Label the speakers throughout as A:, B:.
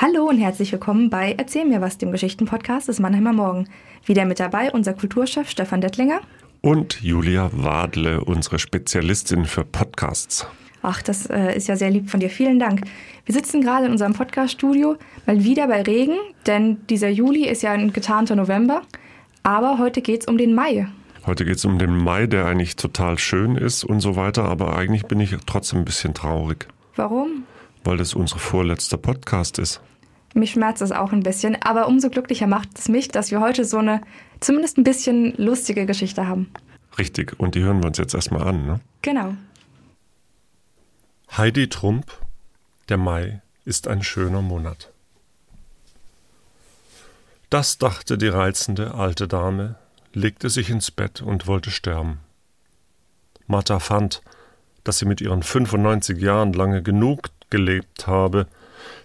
A: Hallo und herzlich willkommen bei Erzähl mir was, dem Geschichtenpodcast des Mannheimer Morgen. Wieder mit dabei unser Kulturchef Stefan Dettlinger.
B: Und Julia Wadle, unsere Spezialistin für Podcasts.
A: Ach, das äh, ist ja sehr lieb von dir. Vielen Dank. Wir sitzen gerade in unserem Podcaststudio, mal wieder bei Regen, denn dieser Juli ist ja ein getarnter November. Aber heute geht es um den Mai.
B: Heute geht es um den Mai, der eigentlich total schön ist und so weiter, aber eigentlich bin ich trotzdem ein bisschen traurig.
A: Warum?
B: Weil das unser vorletzter Podcast ist.
A: Mich schmerzt es auch ein bisschen, aber umso glücklicher macht es mich, dass wir heute so eine zumindest ein bisschen lustige Geschichte haben.
B: Richtig, und die hören wir uns jetzt erstmal an, ne?
A: Genau.
B: Heidi Trump, der Mai ist ein schöner Monat. Das dachte die reizende alte Dame, legte sich ins Bett und wollte sterben. Martha fand, dass sie mit ihren 95 Jahren lange genug gelebt habe.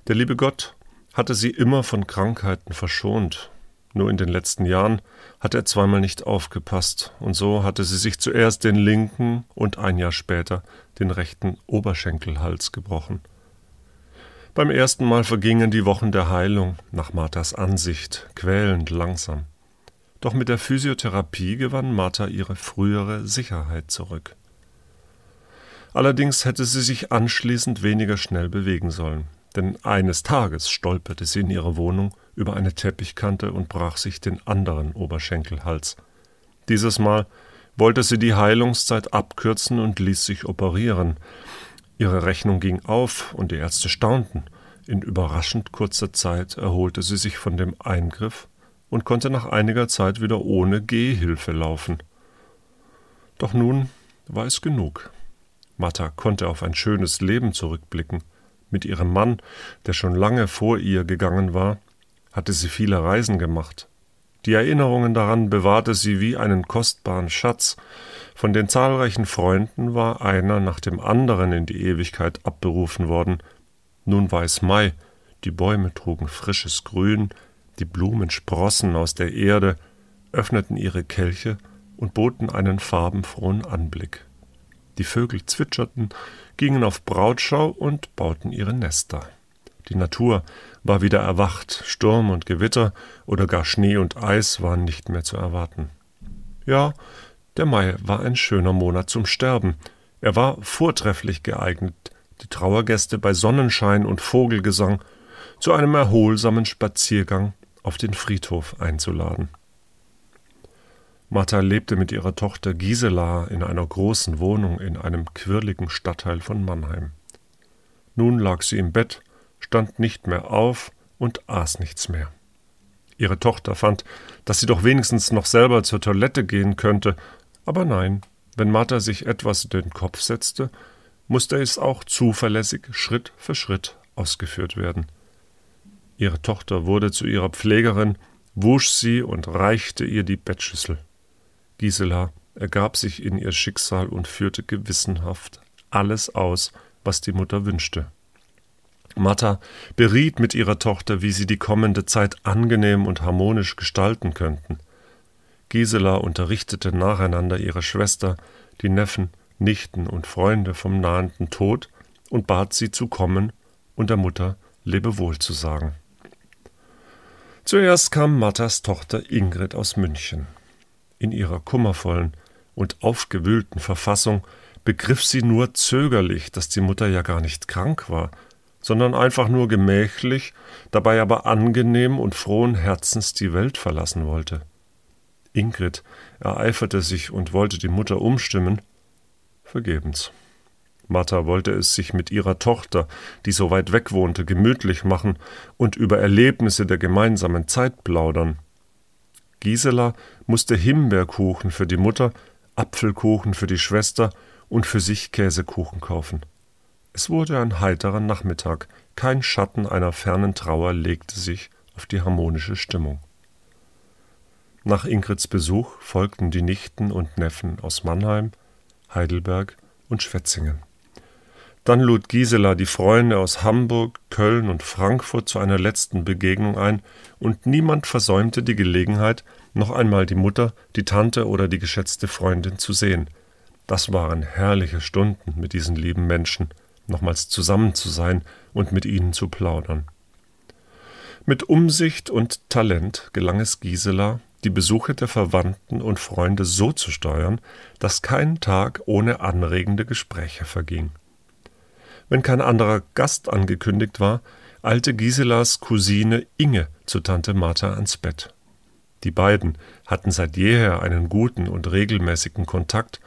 B: Der liebe Gott hatte sie immer von Krankheiten verschont. Nur in den letzten Jahren hatte er zweimal nicht aufgepasst, und so hatte sie sich zuerst den linken und ein Jahr später den rechten Oberschenkelhals gebrochen. Beim ersten Mal vergingen die Wochen der Heilung, nach Marthas Ansicht, quälend langsam. Doch mit der Physiotherapie gewann Martha ihre frühere Sicherheit zurück. Allerdings hätte sie sich anschließend weniger schnell bewegen sollen denn eines Tages stolperte sie in ihrer Wohnung über eine Teppichkante und brach sich den anderen Oberschenkelhals. Dieses Mal wollte sie die Heilungszeit abkürzen und ließ sich operieren. Ihre Rechnung ging auf und die Ärzte staunten. In überraschend kurzer Zeit erholte sie sich von dem Eingriff und konnte nach einiger Zeit wieder ohne Gehhilfe laufen. Doch nun war es genug. Martha konnte auf ein schönes Leben zurückblicken. Mit ihrem Mann, der schon lange vor ihr gegangen war, hatte sie viele Reisen gemacht. Die Erinnerungen daran bewahrte sie wie einen kostbaren Schatz. Von den zahlreichen Freunden war einer nach dem anderen in die Ewigkeit abberufen worden. Nun war es Mai, die Bäume trugen frisches Grün, die Blumen sprossen aus der Erde, öffneten ihre Kelche und boten einen farbenfrohen Anblick. Die Vögel zwitscherten, gingen auf Brautschau und bauten ihre Nester. Die Natur war wieder erwacht, Sturm und Gewitter oder gar Schnee und Eis waren nicht mehr zu erwarten. Ja, der Mai war ein schöner Monat zum Sterben. Er war vortrefflich geeignet, die Trauergäste bei Sonnenschein und Vogelgesang zu einem erholsamen Spaziergang auf den Friedhof einzuladen. Martha lebte mit ihrer Tochter Gisela in einer großen Wohnung in einem quirligen Stadtteil von Mannheim. Nun lag sie im Bett, stand nicht mehr auf und aß nichts mehr. Ihre Tochter fand, dass sie doch wenigstens noch selber zur Toilette gehen könnte, aber nein, wenn Martha sich etwas in den Kopf setzte, musste es auch zuverlässig Schritt für Schritt ausgeführt werden. Ihre Tochter wurde zu ihrer Pflegerin, wusch sie und reichte ihr die Bettschüssel. Gisela ergab sich in ihr Schicksal und führte gewissenhaft alles aus, was die Mutter wünschte. Martha beriet mit ihrer Tochter, wie sie die kommende Zeit angenehm und harmonisch gestalten könnten. Gisela unterrichtete nacheinander ihre Schwester, die Neffen, Nichten und Freunde vom nahenden Tod und bat sie zu kommen und der Mutter Lebewohl zu sagen. Zuerst kam Marthas Tochter Ingrid aus München. In ihrer kummervollen und aufgewühlten Verfassung begriff sie nur zögerlich, dass die Mutter ja gar nicht krank war, sondern einfach nur gemächlich, dabei aber angenehm und frohen Herzens die Welt verlassen wollte. Ingrid ereiferte sich und wollte die Mutter umstimmen, vergebens. Martha wollte es sich mit ihrer Tochter, die so weit weg wohnte, gemütlich machen und über Erlebnisse der gemeinsamen Zeit plaudern. Gisela musste Himbeerkuchen für die Mutter, Apfelkuchen für die Schwester und für sich Käsekuchen kaufen. Es wurde ein heiterer Nachmittag, kein Schatten einer fernen Trauer legte sich auf die harmonische Stimmung. Nach Ingrids Besuch folgten die Nichten und Neffen aus Mannheim, Heidelberg und Schwetzingen. Dann lud Gisela die Freunde aus Hamburg, Köln und Frankfurt zu einer letzten Begegnung ein, und niemand versäumte die Gelegenheit, noch einmal die Mutter, die Tante oder die geschätzte Freundin zu sehen. Das waren herrliche Stunden mit diesen lieben Menschen, nochmals zusammen zu sein und mit ihnen zu plaudern. Mit Umsicht und Talent gelang es Gisela, die Besuche der Verwandten und Freunde so zu steuern, dass kein Tag ohne anregende Gespräche verging. Wenn kein anderer Gast angekündigt war, eilte Giselas Cousine Inge zu Tante Martha ans Bett. Die beiden hatten seit jeher einen guten und regelmäßigen Kontakt.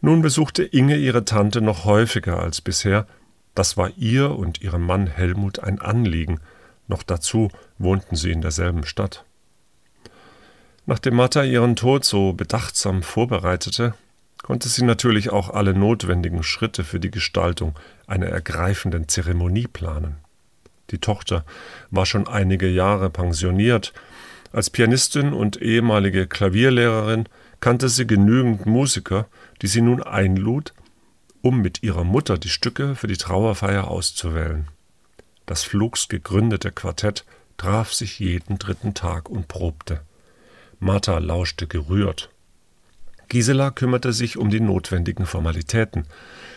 B: Nun besuchte Inge ihre Tante noch häufiger als bisher. Das war ihr und ihrem Mann Helmut ein Anliegen. Noch dazu wohnten sie in derselben Stadt. Nachdem Martha ihren Tod so bedachtsam vorbereitete, konnte sie natürlich auch alle notwendigen Schritte für die Gestaltung einer ergreifenden Zeremonie planen. Die Tochter war schon einige Jahre pensioniert. Als Pianistin und ehemalige Klavierlehrerin kannte sie genügend Musiker, die sie nun einlud, um mit ihrer Mutter die Stücke für die Trauerfeier auszuwählen. Das flugs gegründete Quartett traf sich jeden dritten Tag und probte. Martha lauschte gerührt. Gisela kümmerte sich um die notwendigen Formalitäten.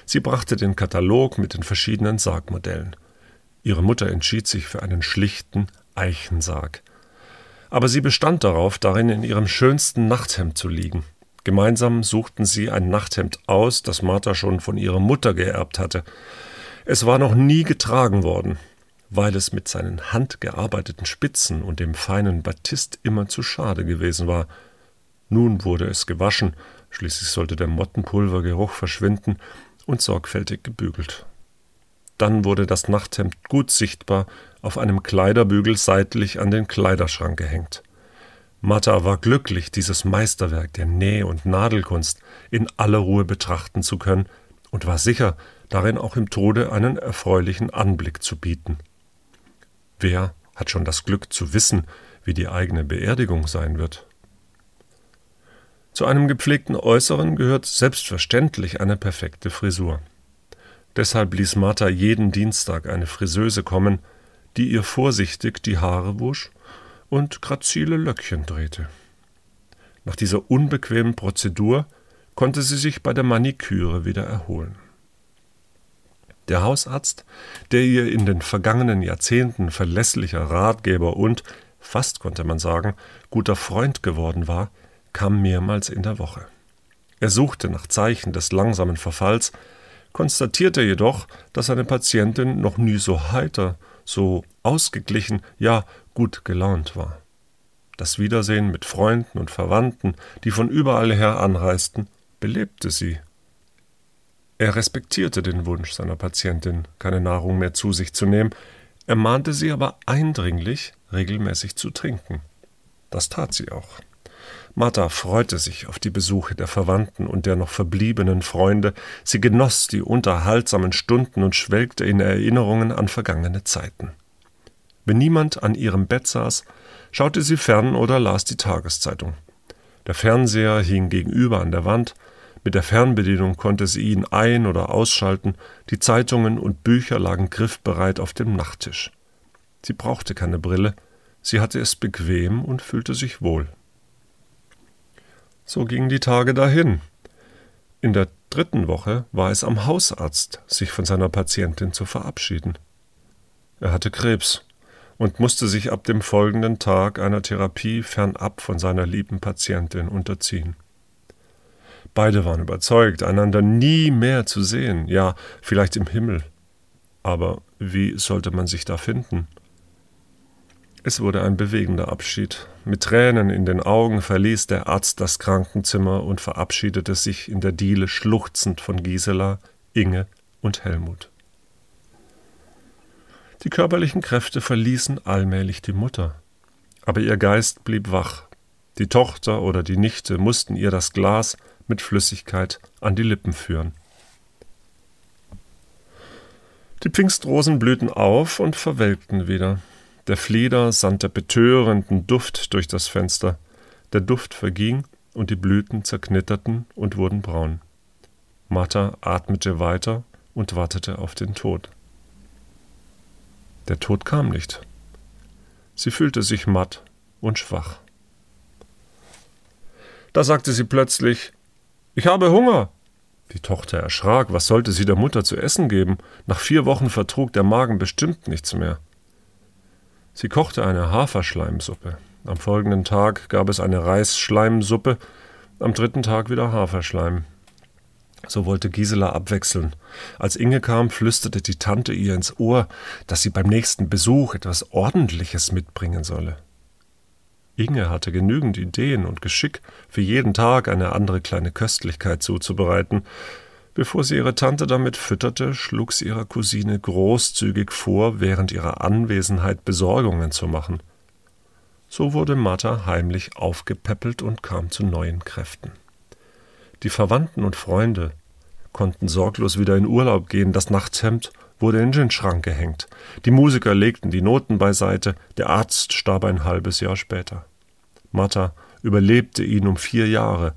B: Sie brachte den Katalog mit den verschiedenen Sargmodellen. Ihre Mutter entschied sich für einen schlichten Eichensarg. Aber sie bestand darauf, darin in ihrem schönsten Nachthemd zu liegen. Gemeinsam suchten sie ein Nachthemd aus, das Martha schon von ihrer Mutter geerbt hatte. Es war noch nie getragen worden weil es mit seinen handgearbeiteten Spitzen und dem feinen Batist immer zu schade gewesen war. Nun wurde es gewaschen, schließlich sollte der Mottenpulvergeruch verschwinden, und sorgfältig gebügelt. Dann wurde das Nachthemd gut sichtbar auf einem Kleiderbügel seitlich an den Kleiderschrank gehängt. Martha war glücklich, dieses Meisterwerk der Näh- und Nadelkunst in aller Ruhe betrachten zu können und war sicher, darin auch im Tode einen erfreulichen Anblick zu bieten. Wer hat schon das Glück zu wissen, wie die eigene Beerdigung sein wird? Zu einem gepflegten Äußeren gehört selbstverständlich eine perfekte Frisur. Deshalb ließ Martha jeden Dienstag eine Friseuse kommen, die ihr vorsichtig die Haare wusch und grazile Löckchen drehte. Nach dieser unbequemen Prozedur konnte sie sich bei der Maniküre wieder erholen. Der Hausarzt, der ihr in den vergangenen Jahrzehnten verlässlicher Ratgeber und, fast konnte man sagen, guter Freund geworden war, kam mehrmals in der Woche. Er suchte nach Zeichen des langsamen Verfalls, konstatierte jedoch, dass seine Patientin noch nie so heiter, so ausgeglichen, ja gut gelaunt war. Das Wiedersehen mit Freunden und Verwandten, die von überall her anreisten, belebte sie er respektierte den Wunsch seiner Patientin, keine Nahrung mehr zu sich zu nehmen, er mahnte sie aber eindringlich, regelmäßig zu trinken. Das tat sie auch. Martha freute sich auf die Besuche der Verwandten und der noch verbliebenen Freunde, sie genoss die unterhaltsamen Stunden und schwelgte in Erinnerungen an vergangene Zeiten. Wenn niemand an ihrem Bett saß, schaute sie fern oder las die Tageszeitung. Der Fernseher hing gegenüber an der Wand, mit der Fernbedienung konnte sie ihn ein- oder ausschalten, die Zeitungen und Bücher lagen griffbereit auf dem Nachttisch. Sie brauchte keine Brille, sie hatte es bequem und fühlte sich wohl. So gingen die Tage dahin. In der dritten Woche war es am Hausarzt, sich von seiner Patientin zu verabschieden. Er hatte Krebs und musste sich ab dem folgenden Tag einer Therapie fernab von seiner lieben Patientin unterziehen. Beide waren überzeugt, einander nie mehr zu sehen, ja, vielleicht im Himmel. Aber wie sollte man sich da finden? Es wurde ein bewegender Abschied. Mit Tränen in den Augen verließ der Arzt das Krankenzimmer und verabschiedete sich in der Diele schluchzend von Gisela, Inge und Helmut. Die körperlichen Kräfte verließen allmählich die Mutter, aber ihr Geist blieb wach. Die Tochter oder die Nichte mussten ihr das Glas mit Flüssigkeit an die Lippen führen. Die Pfingstrosen blühten auf und verwelkten wieder. Der Flieder sandte betörenden Duft durch das Fenster. Der Duft verging und die Blüten zerknitterten und wurden braun. Martha atmete weiter und wartete auf den Tod. Der Tod kam nicht. Sie fühlte sich matt und schwach. Da sagte sie plötzlich ich habe Hunger. Die Tochter erschrak, was sollte sie der Mutter zu essen geben? Nach vier Wochen vertrug der Magen bestimmt nichts mehr.
C: Sie kochte eine Haferschleimsuppe. Am folgenden Tag gab es eine Reisschleimsuppe, am dritten Tag wieder Haferschleim. So wollte Gisela abwechseln. Als Inge kam, flüsterte die Tante ihr ins Ohr, dass sie beim nächsten Besuch etwas Ordentliches mitbringen solle. Inge hatte genügend Ideen und Geschick, für jeden Tag eine andere kleine Köstlichkeit zuzubereiten. Bevor sie ihre Tante damit fütterte, schlug sie ihrer Cousine großzügig vor, während ihrer Anwesenheit Besorgungen zu machen. So wurde Martha heimlich aufgepäppelt und kam zu neuen Kräften. Die Verwandten und Freunde konnten sorglos wieder in Urlaub gehen, das Nachtshemd wurde in den Schrank gehängt. Die Musiker legten die Noten beiseite, der Arzt starb ein halbes Jahr später. Martha überlebte ihn um vier Jahre.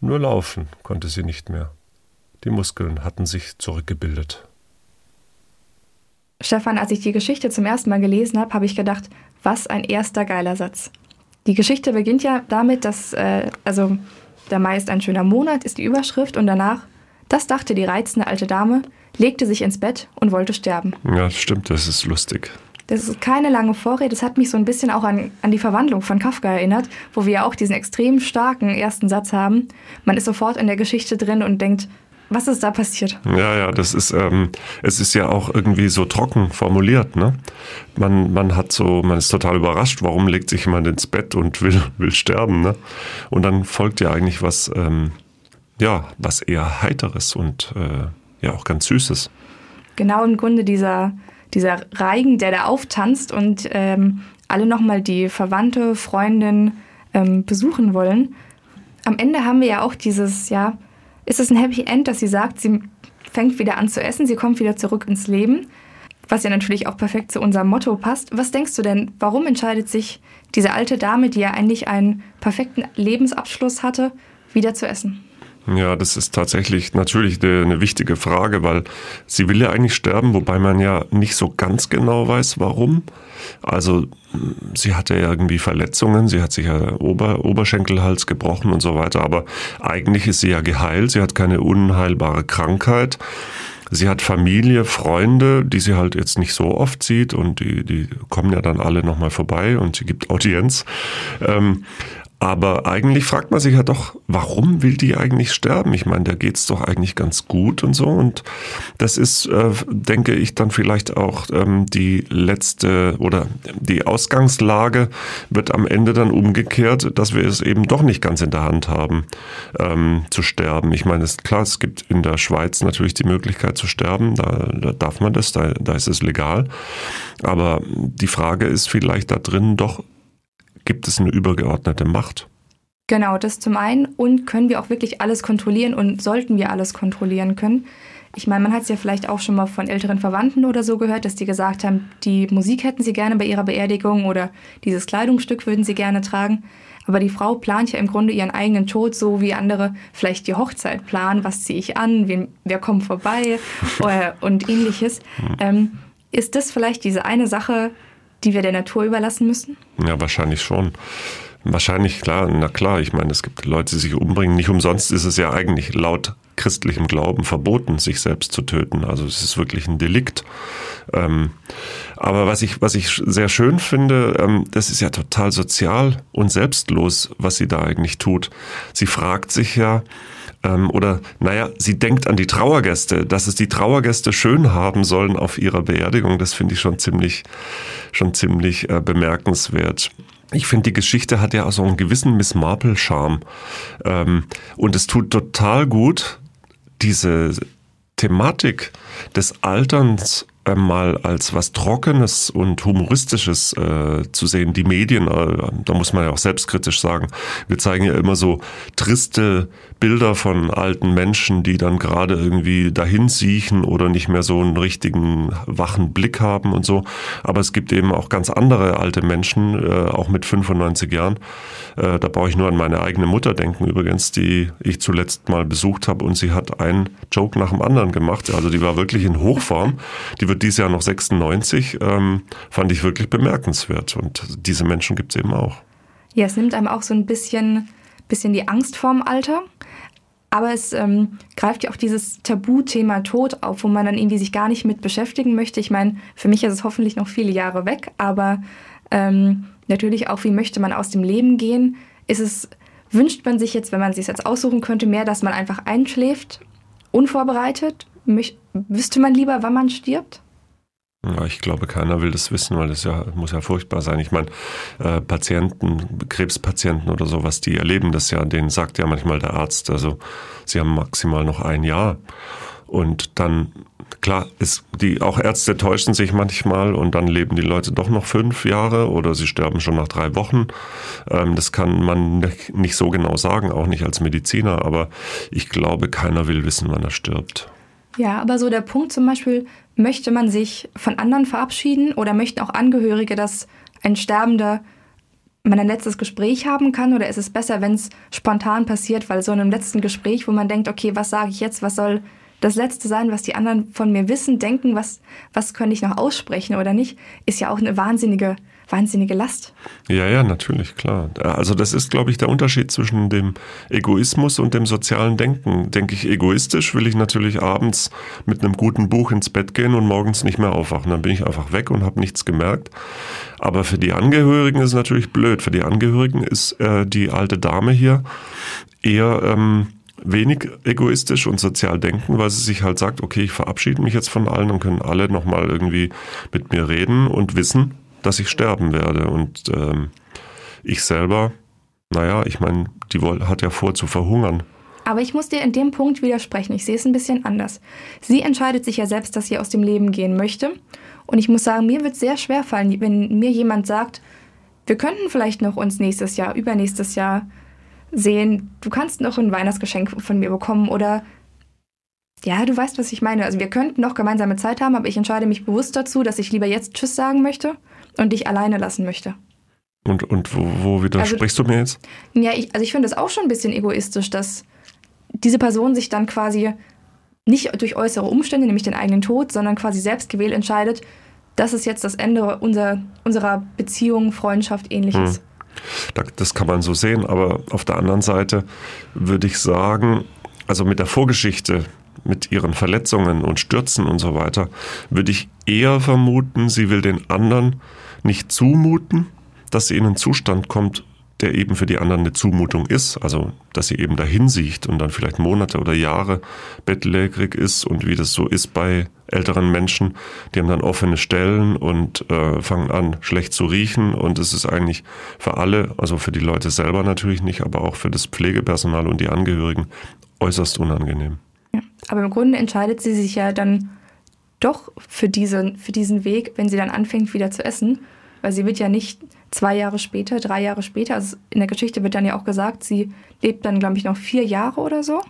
C: Nur laufen konnte sie nicht mehr. Die Muskeln hatten sich zurückgebildet.
A: Stefan, als ich die Geschichte zum ersten Mal gelesen habe, habe ich gedacht, was ein erster geiler Satz. Die Geschichte beginnt ja damit, dass, äh, also der Mai ist ein schöner Monat, ist die Überschrift und danach, das dachte die reizende alte Dame, legte sich ins Bett und wollte sterben.
C: Ja, stimmt, das ist lustig.
A: Das ist keine lange Vorrede, das hat mich so ein bisschen auch an, an die Verwandlung von Kafka erinnert, wo wir ja auch diesen extrem starken ersten Satz haben. Man ist sofort in der Geschichte drin und denkt, was ist da passiert?
C: Ja, ja, das ist, ähm, es ist ja auch irgendwie so trocken formuliert, ne? Man, man hat so, man ist total überrascht, warum legt sich jemand ins Bett und will, will sterben, ne? Und dann folgt ja eigentlich was, ähm, ja, was eher Heiteres und äh, ja auch ganz Süßes.
A: Genau im Grunde dieser, dieser Reigen, der da auftanzt und ähm, alle nochmal die Verwandte, Freundin ähm, besuchen wollen. Am Ende haben wir ja auch dieses, ja, ist es ein Happy End, dass sie sagt, sie fängt wieder an zu essen, sie kommt wieder zurück ins Leben, was ja natürlich auch perfekt zu unserem Motto passt. Was denkst du denn, warum entscheidet sich diese alte Dame, die ja eigentlich einen perfekten Lebensabschluss hatte, wieder zu essen?
C: Ja, das ist tatsächlich natürlich eine wichtige Frage, weil sie will ja eigentlich sterben, wobei man ja nicht so ganz genau weiß, warum. Also sie hatte ja irgendwie Verletzungen, sie hat sich ja Ober Oberschenkelhals gebrochen und so weiter, aber eigentlich ist sie ja geheilt, sie hat keine unheilbare Krankheit. Sie hat Familie, Freunde, die sie halt jetzt nicht so oft sieht und die, die kommen ja dann alle nochmal vorbei und sie gibt Audienz. Ähm, aber eigentlich fragt man sich ja doch, warum will die eigentlich sterben? Ich meine, da geht's doch eigentlich ganz gut und so. Und das ist, äh, denke ich, dann vielleicht auch ähm, die letzte oder die Ausgangslage wird am Ende dann umgekehrt, dass wir es eben doch nicht ganz in der Hand haben, ähm, zu sterben. Ich meine, es klar, es gibt in der Schweiz natürlich die Möglichkeit zu sterben. Da, da darf man das, da, da ist es legal. Aber die Frage ist vielleicht da drin doch Gibt es eine übergeordnete Macht?
A: Genau, das zum einen. Und können wir auch wirklich alles kontrollieren und sollten wir alles kontrollieren können? Ich meine, man hat es ja vielleicht auch schon mal von älteren Verwandten oder so gehört, dass die gesagt haben, die Musik hätten sie gerne bei ihrer Beerdigung oder dieses Kleidungsstück würden sie gerne tragen. Aber die Frau plant ja im Grunde ihren eigenen Tod, so wie andere vielleicht die Hochzeit planen. Was ziehe ich an? Wen, wer kommt vorbei? und ähnliches. Hm. Ähm, ist das vielleicht diese eine Sache, die wir der Natur überlassen müssen?
C: Ja, wahrscheinlich schon. Wahrscheinlich, klar, na klar, ich meine, es gibt Leute, die sich umbringen. Nicht umsonst ist es ja eigentlich laut christlichem Glauben verboten, sich selbst zu töten. Also es ist wirklich ein Delikt. Ähm, aber was ich, was ich sehr schön finde, ähm, das ist ja total sozial und selbstlos, was sie da eigentlich tut. Sie fragt sich ja, ähm, oder naja, sie denkt an die Trauergäste, dass es die Trauergäste schön haben sollen auf ihrer Beerdigung. Das finde ich schon ziemlich, schon ziemlich äh, bemerkenswert. Ich finde, die Geschichte hat ja auch so einen gewissen Miss Marple-Charme. Ähm, und es tut total gut, diese Thematik des Alterns äh, mal als was Trockenes und Humoristisches äh, zu sehen. Die Medien, äh, da muss man ja auch selbstkritisch sagen, wir zeigen ja immer so triste Bilder von alten Menschen, die dann gerade irgendwie dahin siechen oder nicht mehr so einen richtigen wachen Blick haben und so. Aber es gibt eben auch ganz andere alte Menschen, äh, auch mit 95 Jahren. Äh, da brauche ich nur an meine eigene Mutter denken übrigens, die ich zuletzt mal besucht habe und sie hat einen Joke nach dem anderen gemacht. Also die war wirklich in Hochform. Die wird dieses Jahr noch 96. Ähm, fand ich wirklich bemerkenswert. Und diese Menschen gibt es eben auch.
A: Ja, es nimmt einem auch so ein bisschen, bisschen die Angst vorm Alter. Aber es ähm, greift ja auch dieses Tabuthema Tod auf, wo man dann irgendwie sich gar nicht mit beschäftigen möchte. Ich meine, für mich ist es hoffentlich noch viele Jahre weg, aber ähm, natürlich auch, wie möchte man aus dem Leben gehen? Ist es, wünscht man sich jetzt, wenn man sich jetzt aussuchen könnte, mehr, dass man einfach einschläft, unvorbereitet? Möcht, wüsste man lieber, wann man stirbt?
C: Ja, ich glaube, keiner will das wissen, weil das ja muss ja furchtbar sein. Ich meine, äh, Patienten, Krebspatienten oder sowas, die erleben das ja. Denen sagt ja manchmal der Arzt, also sie haben maximal noch ein Jahr. Und dann, klar, ist die auch Ärzte täuschen sich manchmal und dann leben die Leute doch noch fünf Jahre oder sie sterben schon nach drei Wochen. Ähm, das kann man nicht so genau sagen, auch nicht als Mediziner. Aber ich glaube, keiner will wissen, wann er stirbt.
A: Ja, aber so der Punkt zum Beispiel, möchte man sich von anderen verabschieden oder möchten auch Angehörige, dass ein Sterbender man ein letztes Gespräch haben kann? Oder ist es besser, wenn es spontan passiert, weil so in einem letzten Gespräch, wo man denkt, okay, was sage ich jetzt, was soll das Letzte sein, was die anderen von mir wissen, denken, was, was könnte ich noch aussprechen oder nicht, ist ja auch eine wahnsinnige wahnsinnige Last.
C: Ja, ja, natürlich, klar. Also das ist, glaube ich, der Unterschied zwischen dem Egoismus und dem sozialen Denken. Denke ich egoistisch, will ich natürlich abends mit einem guten Buch ins Bett gehen und morgens nicht mehr aufwachen. Dann bin ich einfach weg und habe nichts gemerkt. Aber für die Angehörigen ist es natürlich blöd. Für die Angehörigen ist äh, die alte Dame hier eher... Ähm, wenig egoistisch und sozial denken, weil sie sich halt sagt, okay, ich verabschiede mich jetzt von allen und können alle nochmal irgendwie mit mir reden und wissen, dass ich sterben werde. Und ähm, ich selber, naja, ich meine, die hat ja vor zu verhungern.
A: Aber ich muss dir in dem Punkt widersprechen. Ich sehe es ein bisschen anders. Sie entscheidet sich ja selbst, dass sie aus dem Leben gehen möchte. Und ich muss sagen, mir wird es sehr schwer fallen, wenn mir jemand sagt, wir könnten vielleicht noch uns nächstes Jahr, übernächstes Jahr sehen, du kannst noch ein Weihnachtsgeschenk von mir bekommen oder ja, du weißt, was ich meine. Also wir könnten noch gemeinsame Zeit haben, aber ich entscheide mich bewusst dazu, dass ich lieber jetzt Tschüss sagen möchte und dich alleine lassen möchte.
C: Und, und wo, wo widersprichst also, du mir jetzt?
A: Ja, ich, also ich finde es auch schon ein bisschen egoistisch, dass diese Person sich dann quasi nicht durch äußere Umstände, nämlich den eigenen Tod, sondern quasi selbst gewählt entscheidet, das ist jetzt das Ende unser, unserer Beziehung, Freundschaft, ähnliches.
C: Hm. Das kann man so sehen, aber auf der anderen Seite würde ich sagen, also mit der Vorgeschichte, mit ihren Verletzungen und Stürzen und so weiter, würde ich eher vermuten, sie will den anderen nicht zumuten, dass sie in einen Zustand kommt, der eben für die anderen eine Zumutung ist, also dass sie eben dahin sieht und dann vielleicht Monate oder Jahre bettlägerig ist und wie das so ist bei älteren Menschen, die haben dann offene Stellen und äh, fangen an schlecht zu riechen. Und es ist eigentlich für alle, also für die Leute selber natürlich nicht, aber auch für das Pflegepersonal und die Angehörigen äußerst unangenehm.
A: Ja, aber im Grunde entscheidet sie sich ja dann doch für diesen, für diesen Weg, wenn sie dann anfängt wieder zu essen, weil sie wird ja nicht zwei Jahre später, drei Jahre später, also in der Geschichte wird dann ja auch gesagt, sie lebt dann, glaube ich, noch vier Jahre oder so,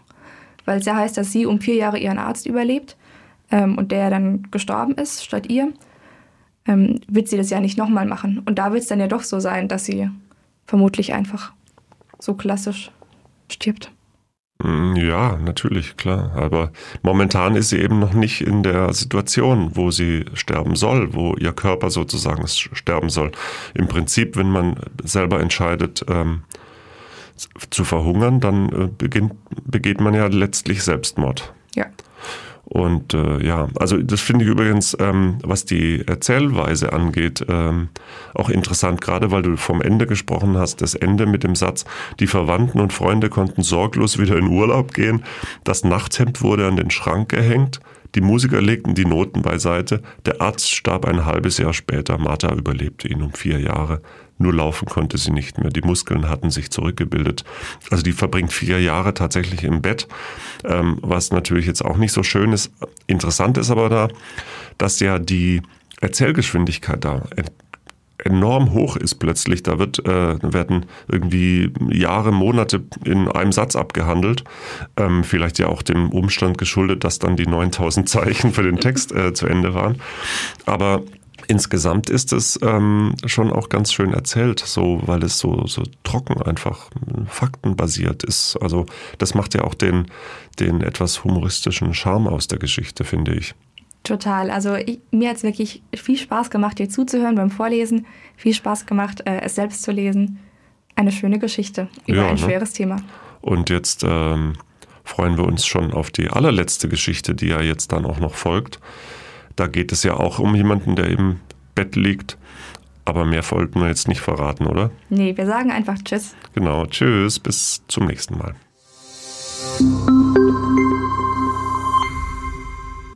A: weil es ja heißt, dass sie um vier Jahre ihren Arzt überlebt ähm, und der dann gestorben ist statt ihr, ähm, wird sie das ja nicht nochmal machen. Und da wird es dann ja doch so sein, dass sie vermutlich einfach so klassisch stirbt.
C: Mm, ja, natürlich, klar. Aber momentan ist sie eben noch nicht in der Situation, wo sie sterben soll, wo ihr Körper sozusagen sterben soll. Im Prinzip, wenn man selber entscheidet, ähm, zu verhungern, dann äh, beginnt, begeht man ja letztlich Selbstmord.
A: Ja.
C: Und äh, ja, also das finde ich übrigens, ähm, was die Erzählweise angeht, ähm, auch interessant, gerade weil du vom Ende gesprochen hast, das Ende mit dem Satz, die Verwandten und Freunde konnten sorglos wieder in Urlaub gehen, das Nachthemd wurde an den Schrank gehängt, die Musiker legten die Noten beiseite, der Arzt starb ein halbes Jahr später, Martha überlebte ihn um vier Jahre. Nur laufen konnte sie nicht mehr. Die Muskeln hatten sich zurückgebildet. Also die verbringt vier Jahre tatsächlich im Bett, ähm, was natürlich jetzt auch nicht so schön ist. Interessant ist aber da, dass ja die Erzählgeschwindigkeit da enorm hoch ist plötzlich. Da wird, äh, werden irgendwie Jahre, Monate in einem Satz abgehandelt. Ähm, vielleicht ja auch dem Umstand geschuldet, dass dann die 9000 Zeichen für den Text äh, zu Ende waren. Aber insgesamt ist es ähm, schon auch ganz schön erzählt, so weil es so, so trocken einfach faktenbasiert ist. Also das macht ja auch den, den etwas humoristischen Charme aus der Geschichte, finde ich.
A: Total. Also ich, mir hat es wirklich viel Spaß gemacht, dir zuzuhören beim Vorlesen. Viel Spaß gemacht, äh, es selbst zu lesen. Eine schöne Geschichte über ja, ein ne? schweres Thema.
C: Und jetzt ähm, freuen wir uns schon auf die allerletzte Geschichte, die ja jetzt dann auch noch folgt. Da geht es ja auch um jemanden, der im Bett liegt. Aber mehr wollten wir jetzt nicht verraten, oder?
A: Nee, wir sagen einfach Tschüss.
C: Genau, Tschüss, bis zum nächsten Mal.